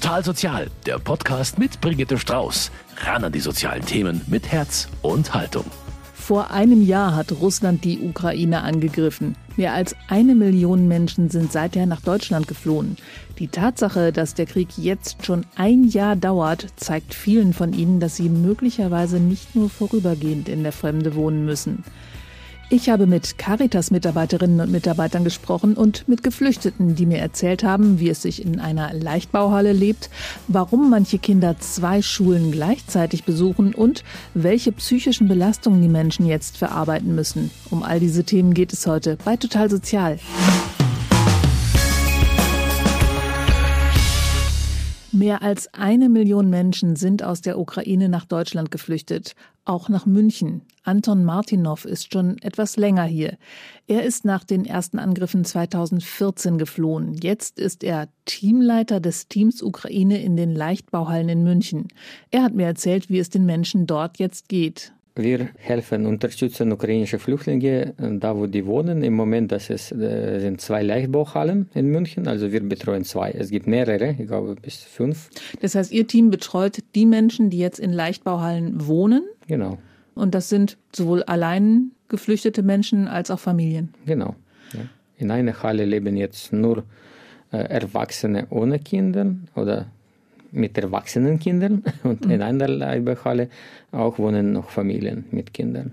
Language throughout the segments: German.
Total Sozial, der Podcast mit Brigitte Strauß. Ran an die sozialen Themen mit Herz und Haltung. Vor einem Jahr hat Russland die Ukraine angegriffen. Mehr als eine Million Menschen sind seither nach Deutschland geflohen. Die Tatsache, dass der Krieg jetzt schon ein Jahr dauert, zeigt vielen von ihnen, dass sie möglicherweise nicht nur vorübergehend in der Fremde wohnen müssen. Ich habe mit Caritas-Mitarbeiterinnen und Mitarbeitern gesprochen und mit Geflüchteten, die mir erzählt haben, wie es sich in einer Leichtbauhalle lebt, warum manche Kinder zwei Schulen gleichzeitig besuchen und welche psychischen Belastungen die Menschen jetzt verarbeiten müssen. Um all diese Themen geht es heute bei Total Sozial. Mehr als eine Million Menschen sind aus der Ukraine nach Deutschland geflüchtet, auch nach München. Anton Martinov ist schon etwas länger hier. Er ist nach den ersten Angriffen 2014 geflohen. Jetzt ist er Teamleiter des Teams Ukraine in den Leichtbauhallen in München. Er hat mir erzählt, wie es den Menschen dort jetzt geht. Wir helfen, unterstützen ukrainische Flüchtlinge äh, da, wo die wohnen. Im Moment das ist, äh, sind zwei Leichtbauhallen in München, also wir betreuen zwei. Es gibt mehrere, ich glaube bis fünf. Das heißt, Ihr Team betreut die Menschen, die jetzt in Leichtbauhallen wohnen? Genau. Und das sind sowohl allein geflüchtete Menschen als auch Familien? Genau. Ja. In einer Halle leben jetzt nur äh, Erwachsene ohne Kinder oder mit erwachsenen Kindern und mhm. in einer Leihbehalle auch wohnen noch Familien mit Kindern.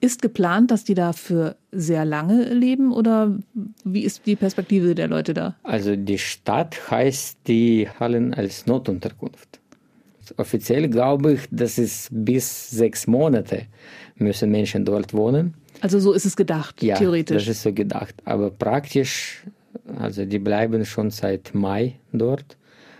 Ist geplant, dass die da für sehr lange leben oder wie ist die Perspektive der Leute da? Also die Stadt heißt die Hallen als Notunterkunft. Offiziell glaube ich, dass es bis sechs Monate müssen Menschen dort wohnen. Also so ist es gedacht, ja, theoretisch. Das ist so gedacht. Aber praktisch, also die bleiben schon seit Mai dort.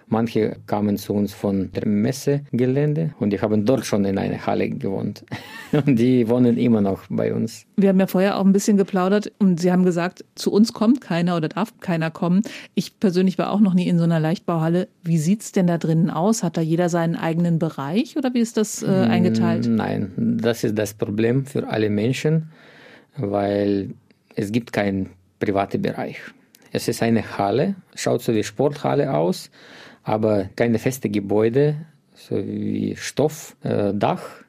Manche kamen zu uns von der Messegelände und die haben dort schon in einer Halle gewohnt. Und die wohnen immer noch bei uns. Wir haben ja vorher auch ein bisschen geplaudert und Sie haben gesagt, zu uns kommt keiner oder darf keiner kommen. Ich persönlich war auch noch nie in so einer Leichtbauhalle. Wie sieht es denn da drinnen aus? Hat da jeder seinen eigenen Bereich oder wie ist das äh, eingeteilt? Nein, das ist das Problem für alle Menschen, weil es gibt keinen privaten Bereich. Es ist eine Halle, schaut so wie Sporthalle aus, aber keine feste Gebäude, so wie Stoffdach. Äh,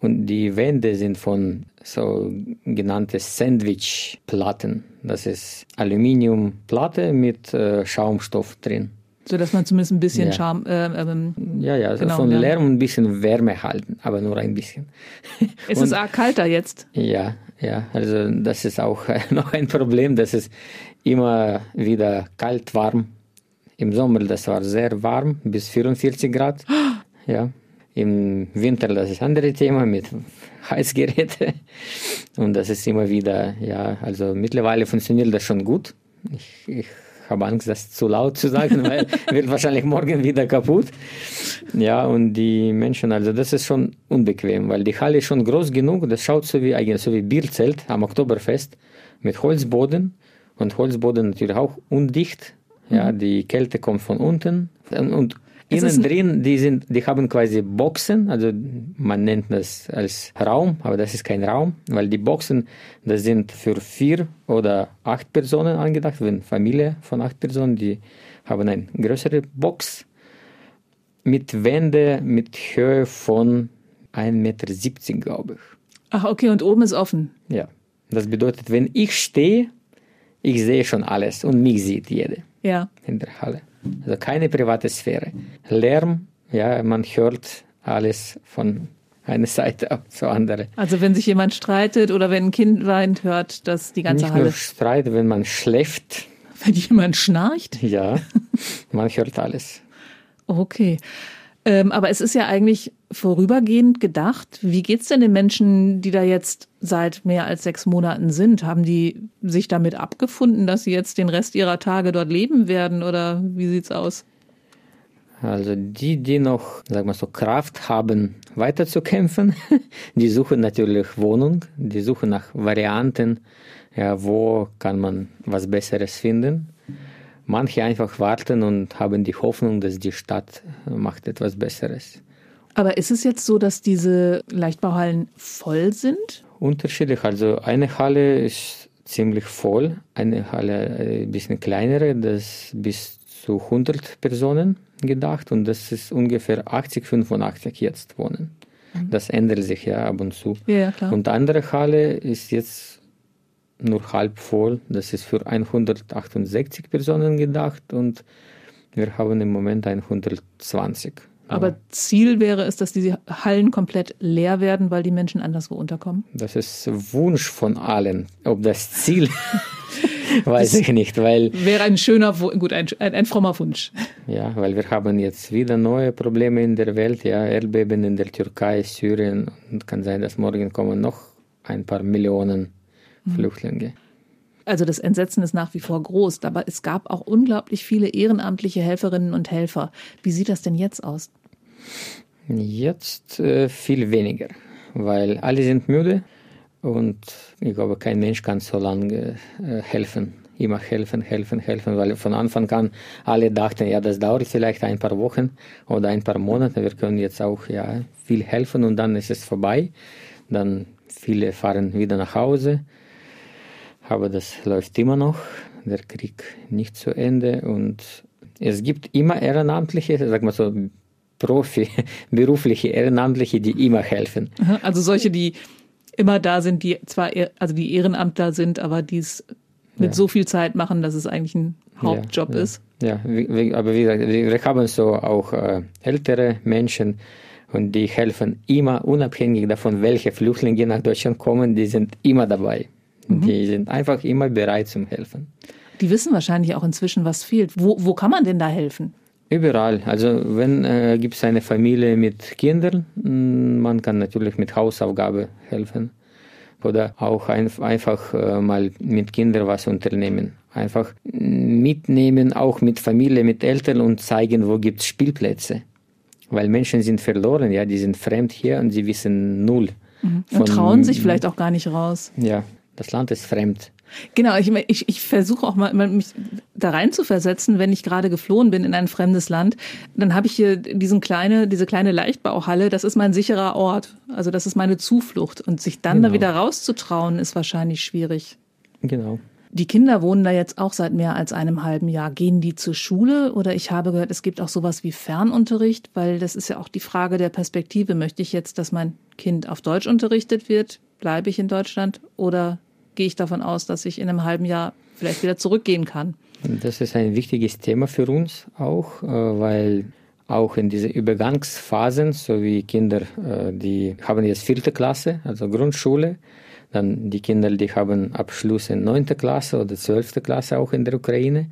und die Wände sind von so genannte Sandwichplatten. Das ist Aluminiumplatte mit äh, Schaumstoff drin. So dass man zumindest ein bisschen ja. Charme. Äh, ähm, ja, ja, also genau, von ja. Lärm ein bisschen Wärme halten, aber nur ein bisschen. Ist es arg kalter jetzt? Ja, ja, also das ist auch noch ein Problem, dass es immer wieder kalt, warm im Sommer, das war sehr warm, bis 44 Grad. Ja. Im Winter, das ist ein anderes Thema mit Heizgeräten. Und das ist immer wieder, ja, also mittlerweile funktioniert das schon gut. Ich, ich habe Angst, das zu laut zu sagen, weil wird wahrscheinlich morgen wieder kaputt. Ja, und die Menschen, also das ist schon unbequem, weil die Halle ist schon groß genug. Das schaut so wie eigentlich so wie Bierzelt am Oktoberfest mit Holzboden und Holzboden natürlich auch undicht. Ja, mhm. die Kälte kommt von unten und innen drin, die sind, die haben quasi Boxen, also man nennt das als Raum, aber das ist kein Raum, weil die Boxen, das sind für vier oder acht Personen angedacht, wenn Familie von acht Personen, die haben eine größere Box mit Wände mit Höhe von 1,70 Meter, glaube ich. Ach, okay, und oben ist offen. Ja. Das bedeutet, wenn ich stehe, ich sehe schon alles und mich sieht jeder ja. in der Halle. Also keine private Sphäre. Lärm, ja, man hört alles von einer Seite ab zur anderen. Also wenn sich jemand streitet oder wenn ein Kind weint, hört das die ganze Nicht Halle. Nur Streit, wenn man schläft. Wenn jemand schnarcht? Ja, man hört alles. Okay. Ähm, aber es ist ja eigentlich vorübergehend gedacht. Wie geht's denn den Menschen, die da jetzt seit mehr als sechs Monaten sind? Haben die sich damit abgefunden, dass sie jetzt den Rest ihrer Tage dort leben werden oder wie sieht's aus? Also die, die noch, sagen wir so, Kraft haben, weiterzukämpfen, die suchen natürlich Wohnung, die suchen nach Varianten, ja, wo kann man was Besseres finden manche einfach warten und haben die Hoffnung, dass die Stadt macht etwas Besseres. Aber ist es jetzt so, dass diese Leichtbauhallen voll sind? Unterschiedlich. Also eine Halle ist ziemlich voll, eine Halle ein bisschen kleinere, das bis zu 100 Personen gedacht und das ist ungefähr 80, 85 jetzt wohnen. Mhm. Das ändert sich ja ab und zu. Ja, klar. Und andere Halle ist jetzt nur halb voll. Das ist für 168 Personen gedacht und wir haben im Moment 120. Aber Ziel wäre es, dass diese Hallen komplett leer werden, weil die Menschen anderswo unterkommen? Das ist Wunsch von allen. Ob das Ziel, weiß das ich nicht, weil... Wäre ein schöner, gut, ein, ein, ein, frommer Wunsch. Ja, weil wir haben jetzt wieder neue Probleme in der Welt, ja, Erdbeben in der Türkei, Syrien und kann sein, dass morgen kommen noch ein paar Millionen mhm. Flüchtlinge. Also das Entsetzen ist nach wie vor groß, aber es gab auch unglaublich viele ehrenamtliche Helferinnen und Helfer. Wie sieht das denn jetzt aus? Jetzt äh, viel weniger, weil alle sind müde und ich glaube, kein Mensch kann so lange äh, helfen. Immer helfen, helfen, helfen, weil von Anfang an alle dachten, ja, das dauert vielleicht ein paar Wochen oder ein paar Monate. Wir können jetzt auch ja, viel helfen und dann ist es vorbei. Dann viele fahren wieder nach Hause aber das läuft immer noch, der Krieg nicht zu Ende und es gibt immer Ehrenamtliche, sag mal so Profi, berufliche Ehrenamtliche, die immer helfen. Also solche, die immer da sind, die zwar, also die Ehrenamtler sind, aber die es mit ja. so viel Zeit machen, dass es eigentlich ein Hauptjob ja, ja. ist. Ja, aber wie gesagt, wir haben so auch äh, ältere Menschen und die helfen immer, unabhängig davon, welche Flüchtlinge nach Deutschland kommen, die sind immer dabei. Mhm. Die sind einfach immer bereit zum Helfen. Die wissen wahrscheinlich auch inzwischen, was fehlt. Wo, wo kann man denn da helfen? Überall. Also wenn äh, gibt es eine Familie mit Kindern, mm, man kann natürlich mit Hausaufgabe helfen oder auch ein, einfach äh, mal mit Kindern was unternehmen. Einfach mitnehmen, auch mit Familie, mit Eltern und zeigen, wo gibt es Spielplätze. Weil Menschen sind verloren, ja, die sind fremd hier und sie wissen null. Mhm. Und trauen sich vielleicht auch gar nicht raus. Ja, das Land ist fremd. Genau, ich, ich, ich versuche auch mal, mich da rein zu versetzen, wenn ich gerade geflohen bin in ein fremdes Land, dann habe ich hier diesen kleine, diese kleine Leichtbauhalle, das ist mein sicherer Ort. Also das ist meine Zuflucht. Und sich dann genau. da wieder rauszutrauen, ist wahrscheinlich schwierig. Genau. Die Kinder wohnen da jetzt auch seit mehr als einem halben Jahr. Gehen die zur Schule oder ich habe gehört, es gibt auch sowas wie Fernunterricht, weil das ist ja auch die Frage der Perspektive. Möchte ich jetzt, dass mein Kind auf Deutsch unterrichtet wird? Bleibe ich in Deutschland oder gehe ich davon aus, dass ich in einem halben Jahr vielleicht wieder zurückgehen kann. Das ist ein wichtiges Thema für uns auch, äh, weil auch in diese Übergangsphasen, so wie Kinder, äh, die haben jetzt vierte Klasse, also Grundschule, dann die Kinder, die haben Abschluss in neunte Klasse oder zwölfte Klasse auch in der Ukraine,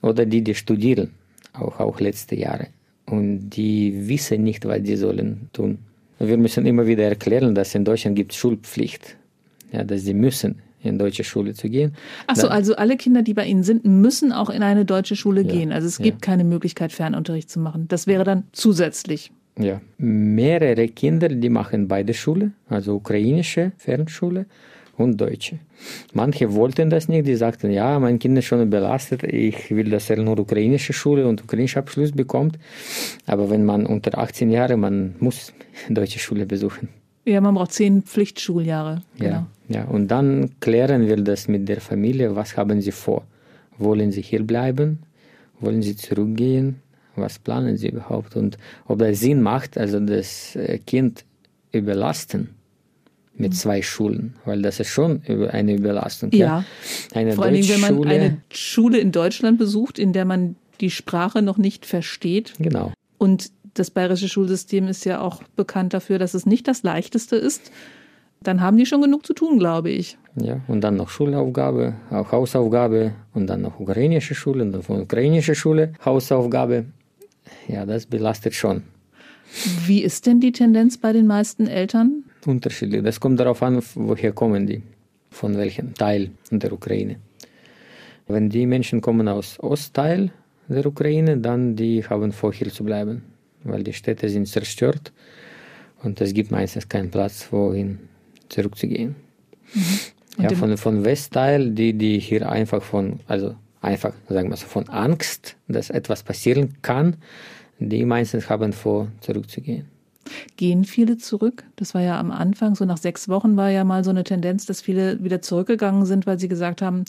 oder die, die studieren, auch, auch letzte Jahre. Und die wissen nicht, was sie sollen tun. Wir müssen immer wieder erklären, dass in Deutschland gibt Schulpflicht ja, dass sie müssen in deutsche Schule zu gehen. Achso, also alle Kinder, die bei Ihnen sind, müssen auch in eine deutsche Schule ja, gehen. Also es gibt keine Möglichkeit, Fernunterricht zu machen. Das wäre dann zusätzlich. Ja, mehrere Kinder, die machen beide Schule, also ukrainische Fernschule und deutsche. Manche wollten das nicht, die sagten, ja, mein Kind ist schon belastet, ich will, dass er nur ukrainische Schule und ukrainischen Abschluss bekommt. Aber wenn man unter 18 Jahre, man muss deutsche Schule besuchen. Ja, man braucht zehn Pflichtschuljahre. Genau. Ja, ja, und dann klären wir das mit der Familie. Was haben sie vor? Wollen sie hier bleiben? Wollen sie zurückgehen? Was planen sie überhaupt? Und ob das Sinn macht, also das äh, Kind überlasten mit mhm. zwei Schulen, weil das ist schon eine Überlastung. Ja, ja. Eine vor allem, wenn man eine Schule in Deutschland besucht, in der man die Sprache noch nicht versteht. Genau. Und das bayerische Schulsystem ist ja auch bekannt dafür, dass es nicht das leichteste ist. Dann haben die schon genug zu tun, glaube ich. Ja, und dann noch Schulaufgabe, auch Hausaufgabe und dann noch ukrainische Schule und dann von ukrainischer Schule Hausaufgabe. Ja, das belastet schon. Wie ist denn die Tendenz bei den meisten Eltern? Unterschiedlich. Das kommt darauf an, woher kommen die, von welchem Teil der Ukraine. Wenn die Menschen kommen aus Ostteil der Ukraine, dann die haben vor, hier zu bleiben weil die Städte sind zerstört und es gibt meistens keinen Platz, wohin zurückzugehen. Mhm. Ja, von, von Westteil, die, die hier einfach von, also einfach, sagen wir so, von Angst, dass etwas passieren kann, die meistens haben vor, zurückzugehen. Gehen viele zurück? Das war ja am Anfang, so nach sechs Wochen war ja mal so eine Tendenz, dass viele wieder zurückgegangen sind, weil sie gesagt haben,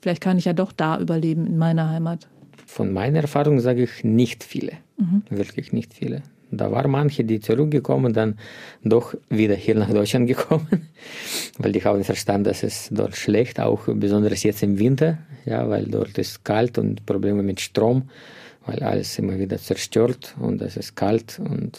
vielleicht kann ich ja doch da überleben in meiner Heimat. Von meiner Erfahrung sage ich nicht viele. Mhm. Wirklich nicht viele. Da waren manche, die zurückgekommen, dann doch wieder hier nach Deutschland gekommen, weil die haben verstanden, dass es dort schlecht, auch besonders jetzt im Winter, ja, weil dort ist kalt und Probleme mit Strom, weil alles immer wieder zerstört und es ist kalt und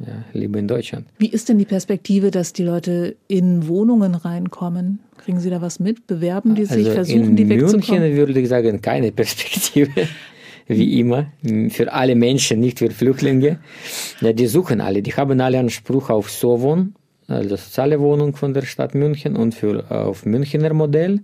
ja, lieber in Deutschland. Wie ist denn die Perspektive, dass die Leute in Wohnungen reinkommen? Kriegen Sie da was mit? Bewerben die sich? Also versuchen die wegzukommen? In München würde ich sagen, keine Perspektive. Wie immer, für alle Menschen, nicht für Flüchtlinge. Ja, die suchen alle, die haben alle Anspruch auf Sowon, also soziale Wohnung von der Stadt München und für, auf Münchner Modell.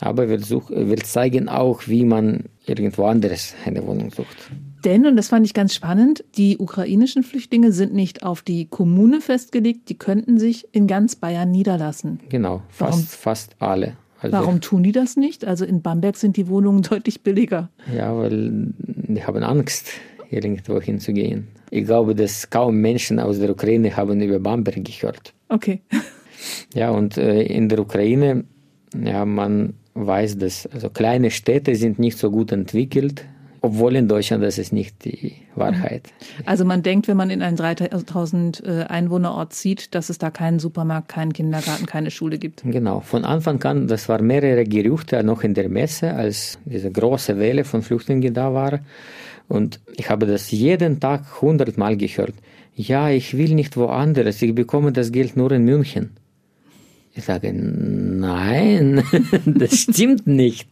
Aber wir, such, wir zeigen auch, wie man irgendwo anderes eine Wohnung sucht. Denn, und das fand ich ganz spannend, die ukrainischen Flüchtlinge sind nicht auf die Kommune festgelegt, die könnten sich in ganz Bayern niederlassen. Genau, fast, Warum? fast alle. Also, Warum tun die das nicht? Also in Bamberg sind die Wohnungen deutlich billiger. Ja, weil die haben Angst, irgendwo hinzugehen. Ich glaube, dass kaum Menschen aus der Ukraine haben über Bamberg gehört. Okay. Ja, und äh, in der Ukraine, ja, man weiß, dass also kleine Städte sind nicht so gut entwickelt obwohl in Deutschland das ist nicht die Wahrheit. Also man denkt, wenn man in einen 3000 äh, Einwohnerort zieht, dass es da keinen Supermarkt, keinen Kindergarten, keine Schule gibt. Genau. Von Anfang an, das waren mehrere Gerüchte noch in der Messe, als diese große Welle von Flüchtlingen da war. Und ich habe das jeden Tag hundertmal gehört. Ja, ich will nicht woanders. Ich bekomme das Geld nur in München. Ich sage, nein, das stimmt nicht.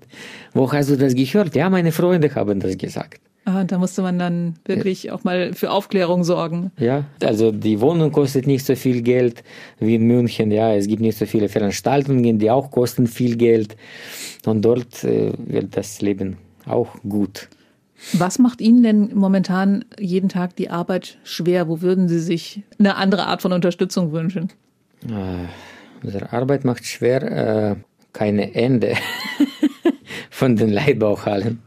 Wo hast du das gehört? Ja, meine Freunde haben das gesagt. Ah, da musste man dann wirklich auch mal für Aufklärung sorgen. Ja, also die Wohnung kostet nicht so viel Geld wie in München. Ja, es gibt nicht so viele Veranstaltungen, die auch kosten viel Geld. Und dort äh, wird das Leben auch gut. Was macht Ihnen denn momentan jeden Tag die Arbeit schwer? Wo würden Sie sich eine andere Art von Unterstützung wünschen? Äh Unsere Arbeit macht schwer, äh, keine Ende von den Leitbauhallen.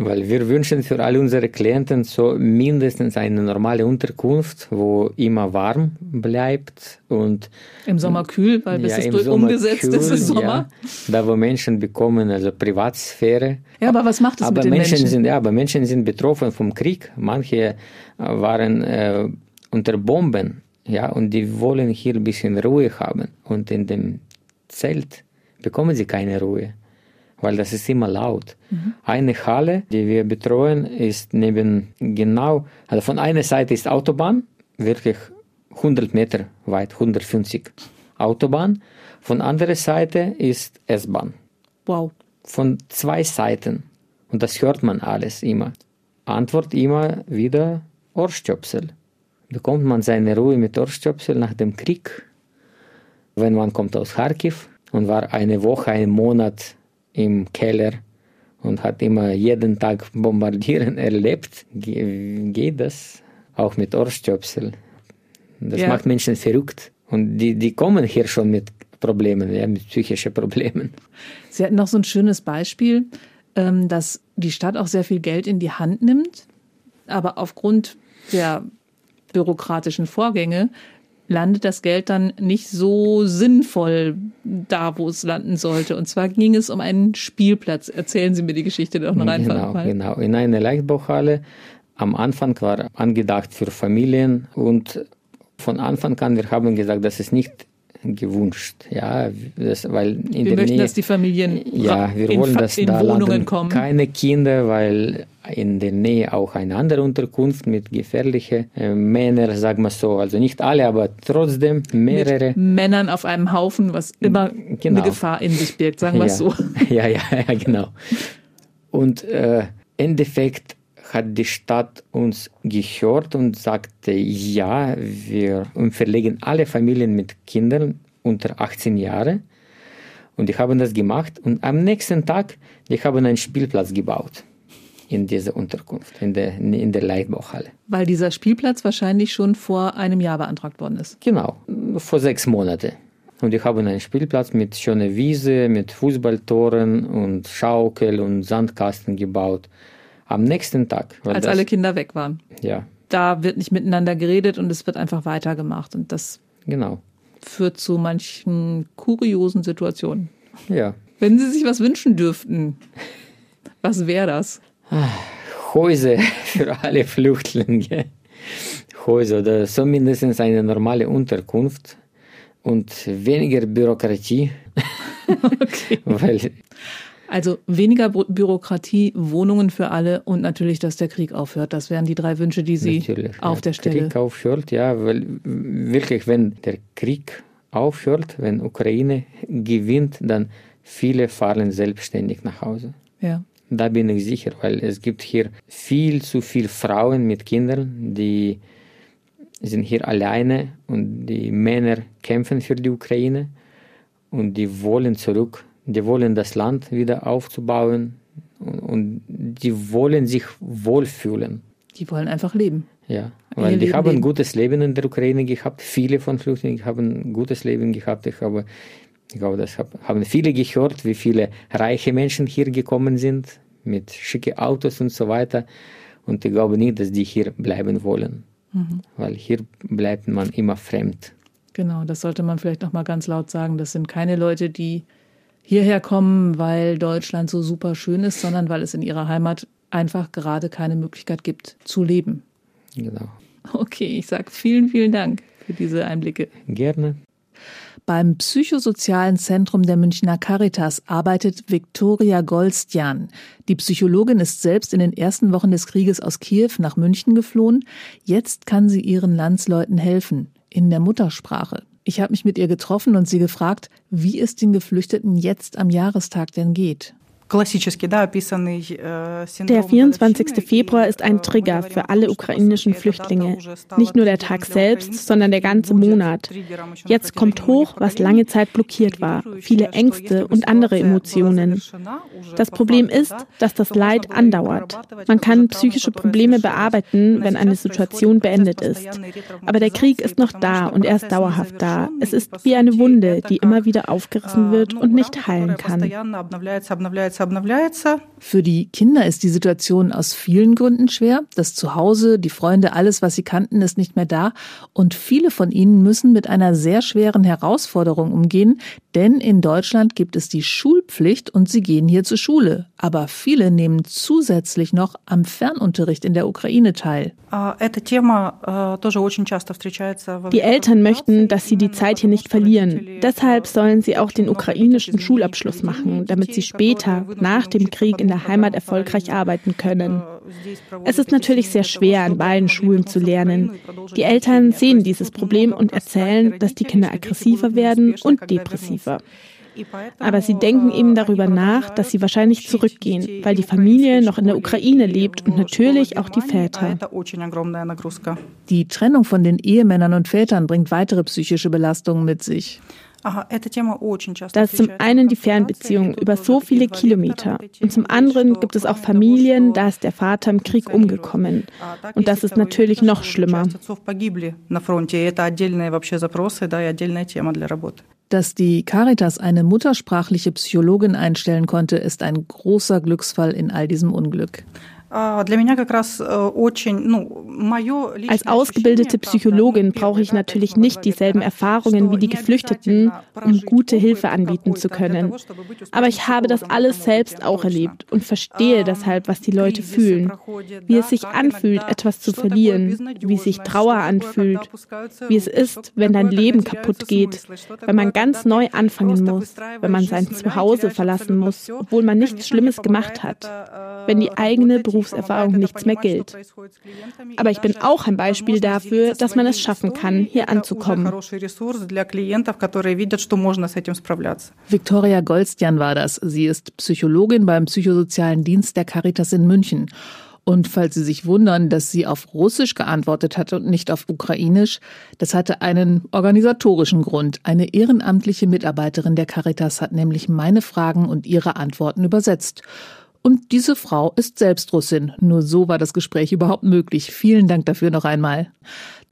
Weil wir wünschen für alle unsere Klienten so mindestens eine normale Unterkunft, wo immer warm bleibt und im Sommer kühl, weil bis ja, es umgesetzt kühl, ist, ist Sommer. Ja, da wo Menschen bekommen also Privatsphäre. Ja, aber was macht es mit den Menschen? Menschen? Sind, ja, aber Menschen sind betroffen vom Krieg. Manche waren äh, unter Bomben ja, und die wollen hier ein bisschen Ruhe haben. Und in dem Zelt bekommen sie keine Ruhe, weil das ist immer laut. Mhm. Eine Halle, die wir betreuen, ist neben genau, also von einer Seite ist Autobahn, wirklich 100 Meter weit, 150 Autobahn. Von anderer Seite ist S-Bahn. Wow. Von zwei Seiten. Und das hört man alles immer. Antwort immer wieder Ohrstöpsel bekommt man seine Ruhe mit Ohrstöpsel nach dem Krieg. Wenn man kommt aus Kharkiv und war eine Woche, einen Monat im Keller und hat immer jeden Tag Bombardieren erlebt, geht das auch mit Ohrstöpsel. Das ja. macht Menschen verrückt. Und die, die kommen hier schon mit Problemen, ja, mit psychischen Problemen. Sie hatten noch so ein schönes Beispiel, ähm, dass die Stadt auch sehr viel Geld in die Hand nimmt, aber aufgrund der bürokratischen Vorgänge landet das Geld dann nicht so sinnvoll da, wo es landen sollte. Und zwar ging es um einen Spielplatz. Erzählen Sie mir die Geschichte doch noch einfach genau, mal. Genau, in einer Leichtbauhalle. Am Anfang war angedacht für Familien und von Anfang an, wir haben gesagt, das ist nicht gewünscht. Ja, das, weil in wir der möchten, Nähe, dass die Familien ja, wir in, wollen, dass in da Wohnungen kommen. keine Kinder, weil in der Nähe auch eine andere Unterkunft mit gefährlichen äh, Männern, sagen wir so. Also nicht alle, aber trotzdem mehrere. Mit Männern auf einem Haufen, was immer genau. eine Gefahr in sich birgt, sagen wir ja. so. Ja, ja, ja, genau. Und äh, Endeffekt hat die Stadt uns gehört und sagte, ja, wir verlegen alle Familien mit Kindern unter 18 Jahre. Und die haben das gemacht und am nächsten Tag, die haben einen Spielplatz gebaut in dieser Unterkunft, in der, in der Leitbauhalle. Weil dieser Spielplatz wahrscheinlich schon vor einem Jahr beantragt worden ist. Genau, vor sechs Monaten. Und die haben einen Spielplatz mit schöner Wiese, mit Fußballtoren und Schaukel und Sandkasten gebaut. Am nächsten Tag. Als das, alle Kinder weg waren. Ja. Da wird nicht miteinander geredet und es wird einfach weitergemacht. Und das genau. führt zu manchen kuriosen Situationen. Ja. Wenn Sie sich was wünschen dürften, was wäre das? Häuser für alle Flüchtlinge. Häuser oder zumindest eine normale Unterkunft und weniger Bürokratie. Okay. Weil also weniger Bürokratie, Wohnungen für alle und natürlich, dass der Krieg aufhört. Das wären die drei Wünsche, die Sie natürlich, auf ja, der Stelle. Krieg aufhört, ja, weil wirklich, wenn der Krieg aufhört, wenn Ukraine gewinnt, dann viele fahren selbstständig nach Hause. Ja. Da bin ich sicher, weil es gibt hier viel zu viele Frauen mit Kindern, die sind hier alleine und die Männer kämpfen für die Ukraine und die wollen zurück die wollen das Land wieder aufzubauen und, und die wollen sich wohlfühlen. Die wollen einfach leben. Ja, weil Ihr die Leben haben ein gutes Leben in der Ukraine gehabt. Viele von Flüchtlingen haben ein gutes Leben gehabt. Ich habe, ich glaube, das haben viele gehört, wie viele reiche Menschen hier gekommen sind mit schicken Autos und so weiter. Und ich glaube nicht, dass die hier bleiben wollen, mhm. weil hier bleibt man immer fremd. Genau, das sollte man vielleicht noch mal ganz laut sagen. Das sind keine Leute, die hierher kommen, weil Deutschland so super schön ist, sondern weil es in ihrer Heimat einfach gerade keine Möglichkeit gibt zu leben. Genau. Okay, ich sage vielen, vielen Dank für diese Einblicke. Gerne. Beim Psychosozialen Zentrum der Münchner Caritas arbeitet Viktoria Goldstjan. Die Psychologin ist selbst in den ersten Wochen des Krieges aus Kiew nach München geflohen. Jetzt kann sie ihren Landsleuten helfen, in der Muttersprache. Ich habe mich mit ihr getroffen und sie gefragt, wie es den Geflüchteten jetzt am Jahrestag denn geht. Der 24. Februar ist ein Trigger für alle ukrainischen Flüchtlinge. Nicht nur der Tag selbst, sondern der ganze Monat. Jetzt kommt hoch, was lange Zeit blockiert war, viele Ängste und andere Emotionen. Das Problem ist, dass das Leid andauert. Man kann psychische Probleme bearbeiten, wenn eine Situation beendet ist. Aber der Krieg ist noch da und er ist dauerhaft da. Es ist wie eine Wunde, die immer wieder aufgerissen wird und nicht heilen kann. Für die Kinder ist die Situation aus vielen Gründen schwer. Das Zuhause, die Freunde, alles, was sie kannten, ist nicht mehr da. Und viele von ihnen müssen mit einer sehr schweren Herausforderung umgehen, denn in Deutschland gibt es die Schulpflicht und sie gehen hier zur Schule. Aber viele nehmen zusätzlich noch am Fernunterricht in der Ukraine teil. Die Eltern möchten, dass sie die Zeit hier nicht verlieren. Deshalb sollen sie auch den ukrainischen Schulabschluss machen, damit sie später, nach dem Krieg in der Heimat erfolgreich arbeiten können. Es ist natürlich sehr schwer, an beiden Schulen zu lernen. Die Eltern sehen dieses Problem und erzählen, dass die Kinder aggressiver werden und depressiver. Aber sie denken eben darüber nach, dass sie wahrscheinlich zurückgehen, weil die Familie noch in der Ukraine lebt und natürlich auch die Väter. Die Trennung von den Ehemännern und Vätern bringt weitere psychische Belastungen mit sich. Da ist zum einen die Fernbeziehung über so viele Kilometer und zum anderen gibt es auch Familien, da ist der Vater im Krieg umgekommen. Und das ist natürlich noch schlimmer. Dass die Caritas eine muttersprachliche Psychologin einstellen konnte, ist ein großer Glücksfall in all diesem Unglück. Als ausgebildete Psychologin brauche ich natürlich nicht dieselben Erfahrungen wie die Geflüchteten, um gute Hilfe anbieten zu können. Aber ich habe das alles selbst auch erlebt und verstehe deshalb, was die Leute fühlen, wie es sich anfühlt, etwas zu verlieren, wie sich Trauer anfühlt, wie es ist, wenn dein Leben kaputt geht, wenn man ganz neu anfangen muss, wenn man sein Zuhause verlassen muss, obwohl man nichts Schlimmes gemacht hat, wenn die eigene Berufserfahrung nichts mehr gilt. Aber ich bin auch ein Beispiel dafür, dass man es schaffen kann, hier anzukommen. Viktoria Goldstjan war das. Sie ist Psychologin beim Psychosozialen Dienst der Caritas in München. Und falls Sie sich wundern, dass sie auf Russisch geantwortet hat und nicht auf Ukrainisch, das hatte einen organisatorischen Grund. Eine ehrenamtliche Mitarbeiterin der Caritas hat nämlich meine Fragen und ihre Antworten übersetzt. Und diese Frau ist selbst Russin. Nur so war das Gespräch überhaupt möglich. Vielen Dank dafür noch einmal.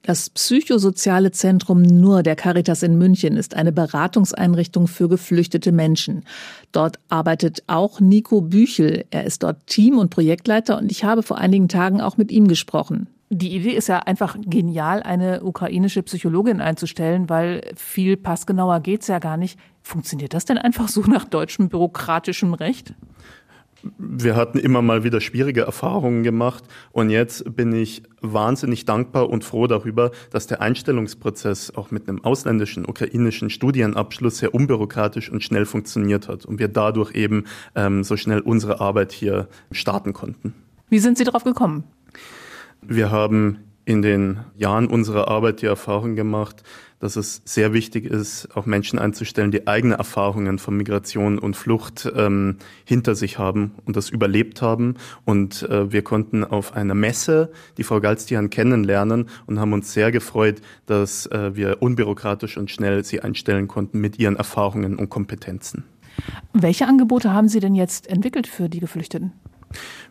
Das Psychosoziale Zentrum Nur der Caritas in München ist eine Beratungseinrichtung für geflüchtete Menschen. Dort arbeitet auch Nico Büchel. Er ist dort Team- und Projektleiter und ich habe vor einigen Tagen auch mit ihm gesprochen. Die Idee ist ja einfach genial, eine ukrainische Psychologin einzustellen, weil viel passgenauer geht's ja gar nicht. Funktioniert das denn einfach so nach deutschem bürokratischem Recht? Wir hatten immer mal wieder schwierige Erfahrungen gemacht und jetzt bin ich wahnsinnig dankbar und froh darüber, dass der Einstellungsprozess auch mit einem ausländischen ukrainischen Studienabschluss sehr unbürokratisch und schnell funktioniert hat und wir dadurch eben ähm, so schnell unsere Arbeit hier starten konnten. Wie sind Sie darauf gekommen? Wir haben in den Jahren unserer Arbeit die Erfahrung gemacht, dass es sehr wichtig ist, auch Menschen einzustellen, die eigene Erfahrungen von Migration und Flucht ähm, hinter sich haben und das überlebt haben. Und äh, wir konnten auf einer Messe die Frau Galstian kennenlernen und haben uns sehr gefreut, dass äh, wir unbürokratisch und schnell sie einstellen konnten mit ihren Erfahrungen und Kompetenzen. Welche Angebote haben Sie denn jetzt entwickelt für die Geflüchteten?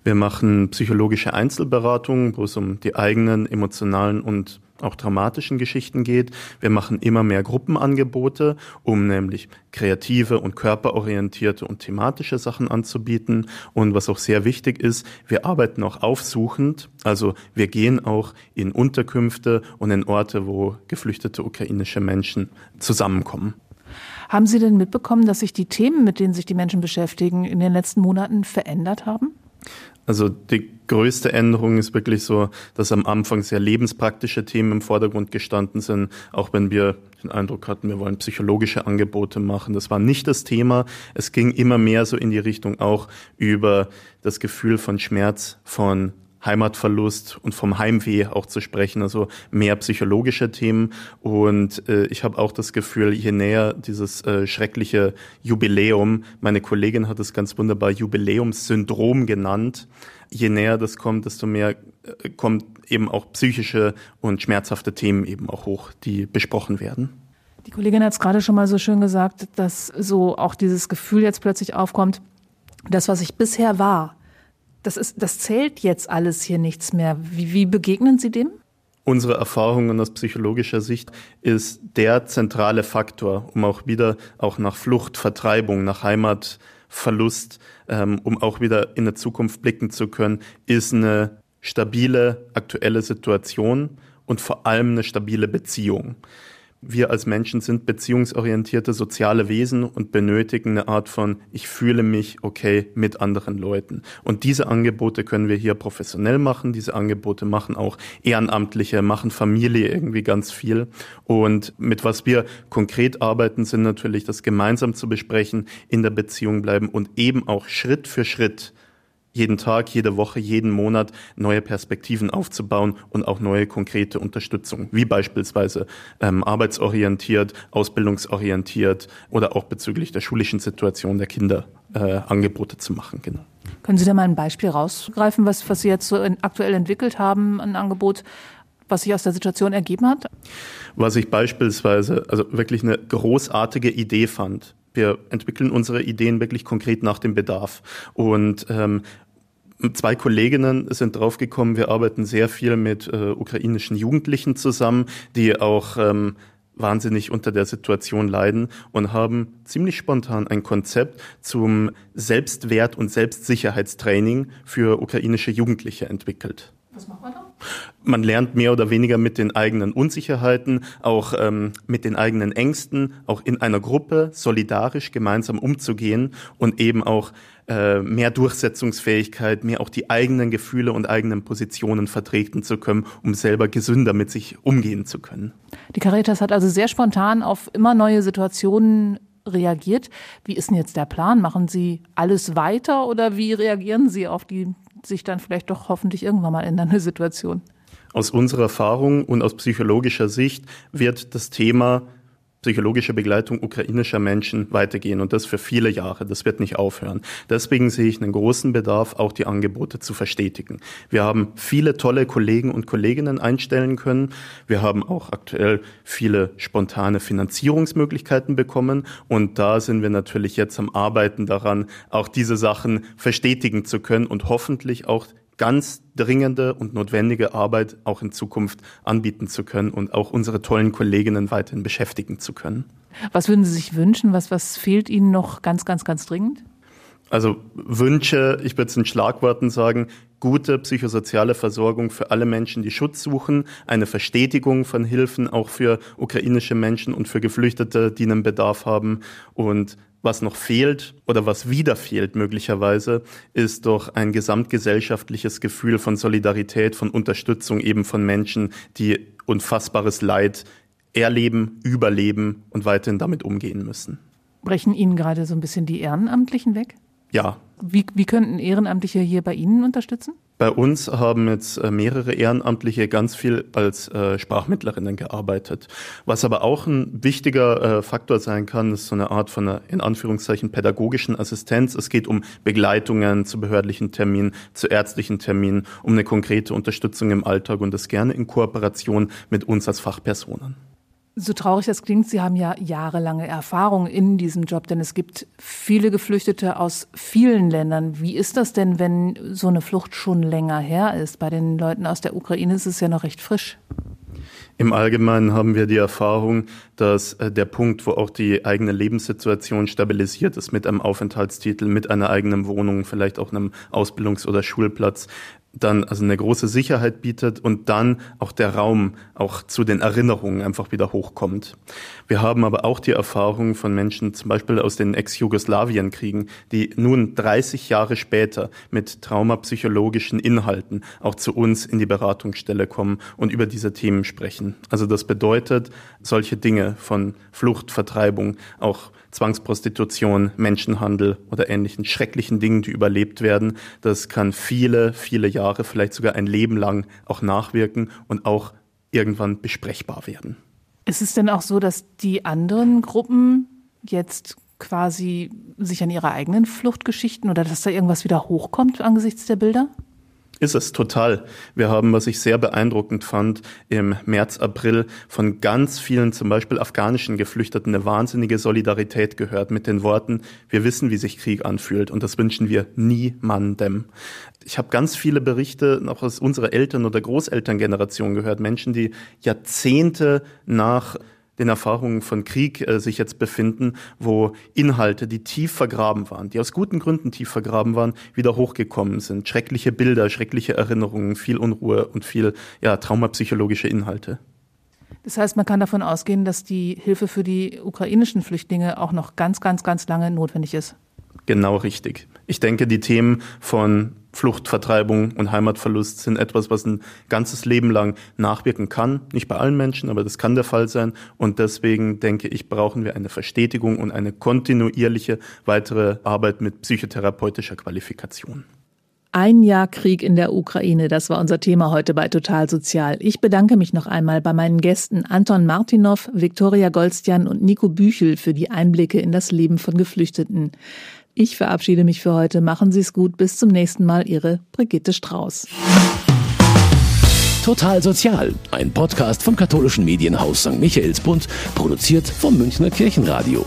Wir machen psychologische Einzelberatungen, wo es um die eigenen emotionalen und auch dramatischen Geschichten geht. Wir machen immer mehr Gruppenangebote, um nämlich kreative und körperorientierte und thematische Sachen anzubieten. Und was auch sehr wichtig ist, wir arbeiten auch aufsuchend. Also wir gehen auch in Unterkünfte und in Orte, wo geflüchtete ukrainische Menschen zusammenkommen. Haben Sie denn mitbekommen, dass sich die Themen, mit denen sich die Menschen beschäftigen, in den letzten Monaten verändert haben? Also die größte Änderung ist wirklich so, dass am Anfang sehr lebenspraktische Themen im Vordergrund gestanden sind, auch wenn wir den Eindruck hatten, wir wollen psychologische Angebote machen. Das war nicht das Thema. Es ging immer mehr so in die Richtung auch über das Gefühl von Schmerz, von Heimatverlust und vom Heimweh auch zu sprechen, also mehr psychologische Themen. Und äh, ich habe auch das Gefühl, je näher dieses äh, schreckliche Jubiläum, meine Kollegin hat es ganz wunderbar Jubiläumssyndrom genannt, je näher das kommt, desto mehr äh, kommt eben auch psychische und schmerzhafte Themen eben auch hoch, die besprochen werden. Die Kollegin hat es gerade schon mal so schön gesagt, dass so auch dieses Gefühl jetzt plötzlich aufkommt, das, was ich bisher war, das ist, das zählt jetzt alles hier nichts mehr. Wie, wie begegnen Sie dem? Unsere Erfahrungen aus psychologischer Sicht ist der zentrale Faktor, um auch wieder auch nach Flucht, Vertreibung, nach Heimatverlust, ähm, um auch wieder in der Zukunft blicken zu können, ist eine stabile aktuelle Situation und vor allem eine stabile Beziehung wir als Menschen sind beziehungsorientierte soziale Wesen und benötigen eine Art von, ich fühle mich okay mit anderen Leuten. Und diese Angebote können wir hier professionell machen. Diese Angebote machen auch Ehrenamtliche, machen Familie irgendwie ganz viel. Und mit was wir konkret arbeiten, sind natürlich das gemeinsam zu besprechen, in der Beziehung bleiben und eben auch Schritt für Schritt jeden Tag, jede Woche, jeden Monat neue Perspektiven aufzubauen und auch neue konkrete Unterstützung, wie beispielsweise ähm, arbeitsorientiert, ausbildungsorientiert oder auch bezüglich der schulischen Situation der Kinder äh, Angebote zu machen. Genau. Können Sie da mal ein Beispiel rausgreifen, was, was Sie jetzt so in, aktuell entwickelt haben, ein Angebot, was sich aus der Situation ergeben hat? Was ich beispielsweise, also wirklich eine großartige Idee fand, wir entwickeln unsere Ideen wirklich konkret nach dem Bedarf. Und ähm, Zwei Kolleginnen sind draufgekommen, wir arbeiten sehr viel mit äh, ukrainischen Jugendlichen zusammen, die auch ähm, wahnsinnig unter der Situation leiden und haben ziemlich spontan ein Konzept zum Selbstwert- und Selbstsicherheitstraining für ukrainische Jugendliche entwickelt. Was macht man da? Man lernt mehr oder weniger mit den eigenen Unsicherheiten, auch ähm, mit den eigenen Ängsten, auch in einer Gruppe solidarisch gemeinsam umzugehen und eben auch äh, mehr Durchsetzungsfähigkeit, mehr auch die eigenen Gefühle und eigenen Positionen vertreten zu können, um selber gesünder mit sich umgehen zu können. Die Caritas hat also sehr spontan auf immer neue Situationen reagiert. Wie ist denn jetzt der Plan? Machen Sie alles weiter oder wie reagieren Sie auf die sich dann vielleicht doch hoffentlich irgendwann mal ändernde Situation? Aus unserer Erfahrung und aus psychologischer Sicht wird das Thema psychologische Begleitung ukrainischer Menschen weitergehen und das für viele Jahre. Das wird nicht aufhören. Deswegen sehe ich einen großen Bedarf, auch die Angebote zu verstetigen. Wir haben viele tolle Kollegen und Kolleginnen einstellen können. Wir haben auch aktuell viele spontane Finanzierungsmöglichkeiten bekommen und da sind wir natürlich jetzt am Arbeiten daran, auch diese Sachen verstetigen zu können und hoffentlich auch ganz dringende und notwendige Arbeit auch in Zukunft anbieten zu können und auch unsere tollen Kolleginnen weiterhin beschäftigen zu können. Was würden Sie sich wünschen? Was, was fehlt Ihnen noch ganz, ganz, ganz dringend? Also Wünsche, ich würde es in Schlagworten sagen, gute psychosoziale Versorgung für alle Menschen, die Schutz suchen, eine Verstetigung von Hilfen auch für ukrainische Menschen und für Geflüchtete, die einen Bedarf haben und Was noch fehlt oder was wieder fehlt möglicherweise, ist doch ein gesamtgesellschaftliches Gefühl von Solidarität, von Unterstützung eben von Menschen, die unfassbares Leid erleben, überleben und weiterhin damit umgehen müssen. Brechen Ihnen gerade so ein bisschen die Ehrenamtlichen weg? Ja. Wie, wie könnten Ehrenamtliche hier bei Ihnen unterstützen? Bei uns haben jetzt äh, mehrere Ehrenamtliche ganz viel als äh, Sprachmittlerinnen gearbeitet. Was aber auch ein wichtiger äh, Faktor sein kann, ist so eine Art von einer, in Anführungszeichen, pädagogischen Assistenz. Es geht um Begleitungen zu behördlichen Terminen, zu ärztlichen Terminen, um eine konkrete Unterstützung im Alltag und das gerne in Kooperation mit uns als Fachpersonen. So traurig das klingt, Sie haben ja jahrelange Erfahrung in diesem Job, denn es gibt viele Geflüchtete aus vielen Ländern. Wie ist das denn, wenn so eine Flucht schon länger her ist? Bei den Leuten aus der Ukraine ist es ja noch recht frisch. Im Allgemeinen haben wir die Erfahrung, dass äh, der Punkt, wo auch die eigene Lebenssituation stabilisiert ist mit einem Aufenthaltstitel, mit einer eigenen Wohnung, vielleicht auch einem Ausbildungs- oder Schulplatz, dann also eine große Sicherheit bietet und dann auch der Raum auch zu den Erinnerungen einfach wieder hochkommt. Wir haben aber auch die Erfahrung von Menschen, zum Beispiel aus den Ex-Jugoslawien-Kriegen, die nun 30 Jahre später mit traumapsychologischen Inhalten auch zu uns in die Beratungsstelle kommen und über diese Themen sprechen. Also das bedeutet, solche Dinge von Flucht, Vertreibung, auch Zwangsprostitution, Menschenhandel oder ähnlichen schrecklichen Dingen, die überlebt werden. Das kann viele, viele Jahre, vielleicht sogar ein Leben lang auch nachwirken und auch irgendwann besprechbar werden. Ist es denn auch so, dass die anderen Gruppen jetzt quasi sich an ihre eigenen Fluchtgeschichten oder dass da irgendwas wieder hochkommt angesichts der Bilder? Ist es total. Wir haben, was ich sehr beeindruckend fand, im März, April von ganz vielen, zum Beispiel afghanischen Geflüchteten, eine wahnsinnige Solidarität gehört mit den Worten, wir wissen, wie sich Krieg anfühlt und das wünschen wir niemandem. Ich habe ganz viele Berichte noch aus unserer Eltern- oder Großelterngeneration gehört, Menschen, die Jahrzehnte nach den Erfahrungen von Krieg äh, sich jetzt befinden, wo Inhalte, die tief vergraben waren, die aus guten Gründen tief vergraben waren, wieder hochgekommen sind. Schreckliche Bilder, schreckliche Erinnerungen, viel Unruhe und viel ja, traumapsychologische Inhalte. Das heißt, man kann davon ausgehen, dass die Hilfe für die ukrainischen Flüchtlinge auch noch ganz, ganz, ganz lange notwendig ist. Genau richtig. Ich denke, die Themen von Flucht, Vertreibung und Heimatverlust sind etwas, was ein ganzes Leben lang nachwirken kann. Nicht bei allen Menschen, aber das kann der Fall sein. Und deswegen denke ich, brauchen wir eine Verstetigung und eine kontinuierliche weitere Arbeit mit psychotherapeutischer Qualifikation. Ein Jahr Krieg in der Ukraine, das war unser Thema heute bei Total Sozial. Ich bedanke mich noch einmal bei meinen Gästen Anton Martinov, Viktoria Goldstian und Nico Büchel für die Einblicke in das Leben von Geflüchteten. Ich verabschiede mich für heute. Machen Sie es gut. Bis zum nächsten Mal. Ihre Brigitte Strauß. Total Sozial, ein Podcast vom katholischen Medienhaus St. Michaelsbund, produziert vom Münchner Kirchenradio.